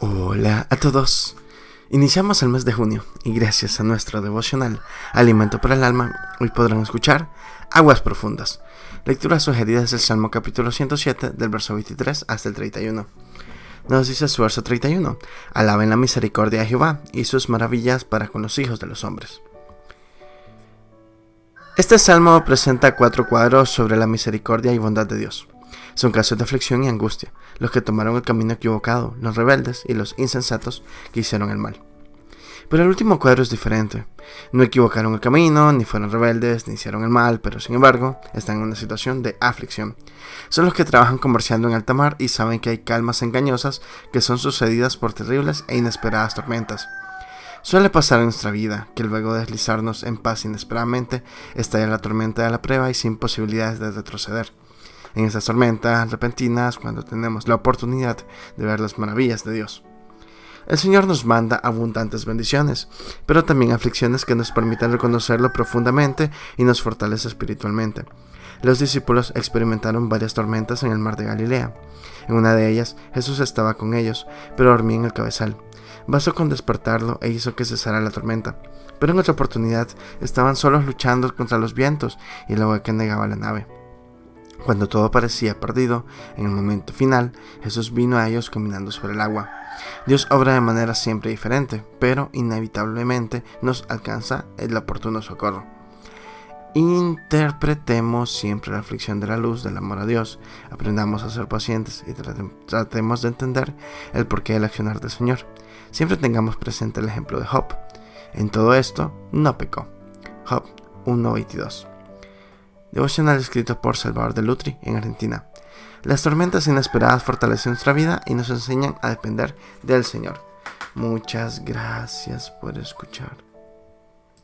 Hola a todos. Iniciamos el mes de junio y gracias a nuestro devocional Alimento para el Alma, hoy podrán escuchar Aguas Profundas. Lectura sugerida del Salmo capítulo 107 del verso 23 hasta el 31. Nos dice su verso 31, Alaben la misericordia de Jehová y sus maravillas para con los hijos de los hombres. Este salmo presenta cuatro cuadros sobre la misericordia y bondad de Dios. Son casos de aflicción y angustia, los que tomaron el camino equivocado, los rebeldes y los insensatos que hicieron el mal. Pero el último cuadro es diferente. No equivocaron el camino, ni fueron rebeldes, ni hicieron el mal, pero sin embargo están en una situación de aflicción. Son los que trabajan comerciando en alta mar y saben que hay calmas engañosas que son sucedidas por terribles e inesperadas tormentas. Suele pasar en nuestra vida que luego de deslizarnos en paz inesperadamente estalla la tormenta de la prueba y sin posibilidades de retroceder en esas tormentas repentinas cuando tenemos la oportunidad de ver las maravillas de Dios. El Señor nos manda abundantes bendiciones, pero también aflicciones que nos permiten reconocerlo profundamente y nos fortalece espiritualmente. Los discípulos experimentaron varias tormentas en el mar de Galilea. En una de ellas Jesús estaba con ellos, pero dormía en el cabezal. Bastó con despertarlo e hizo que cesara la tormenta. Pero en otra oportunidad estaban solos luchando contra los vientos y luego que negaba la nave. Cuando todo parecía perdido, en el momento final, Jesús vino a ellos caminando sobre el agua. Dios obra de manera siempre diferente, pero inevitablemente nos alcanza el oportuno socorro. Interpretemos siempre la aflicción de la luz del amor a Dios, aprendamos a ser pacientes y tratemos de entender el porqué del accionar del Señor. Siempre tengamos presente el ejemplo de Job. En todo esto, no pecó. Job 1.22 Devocional escrito por Salvador de Lutri en Argentina. Las tormentas inesperadas fortalecen nuestra vida y nos enseñan a depender del Señor. Muchas gracias por escuchar.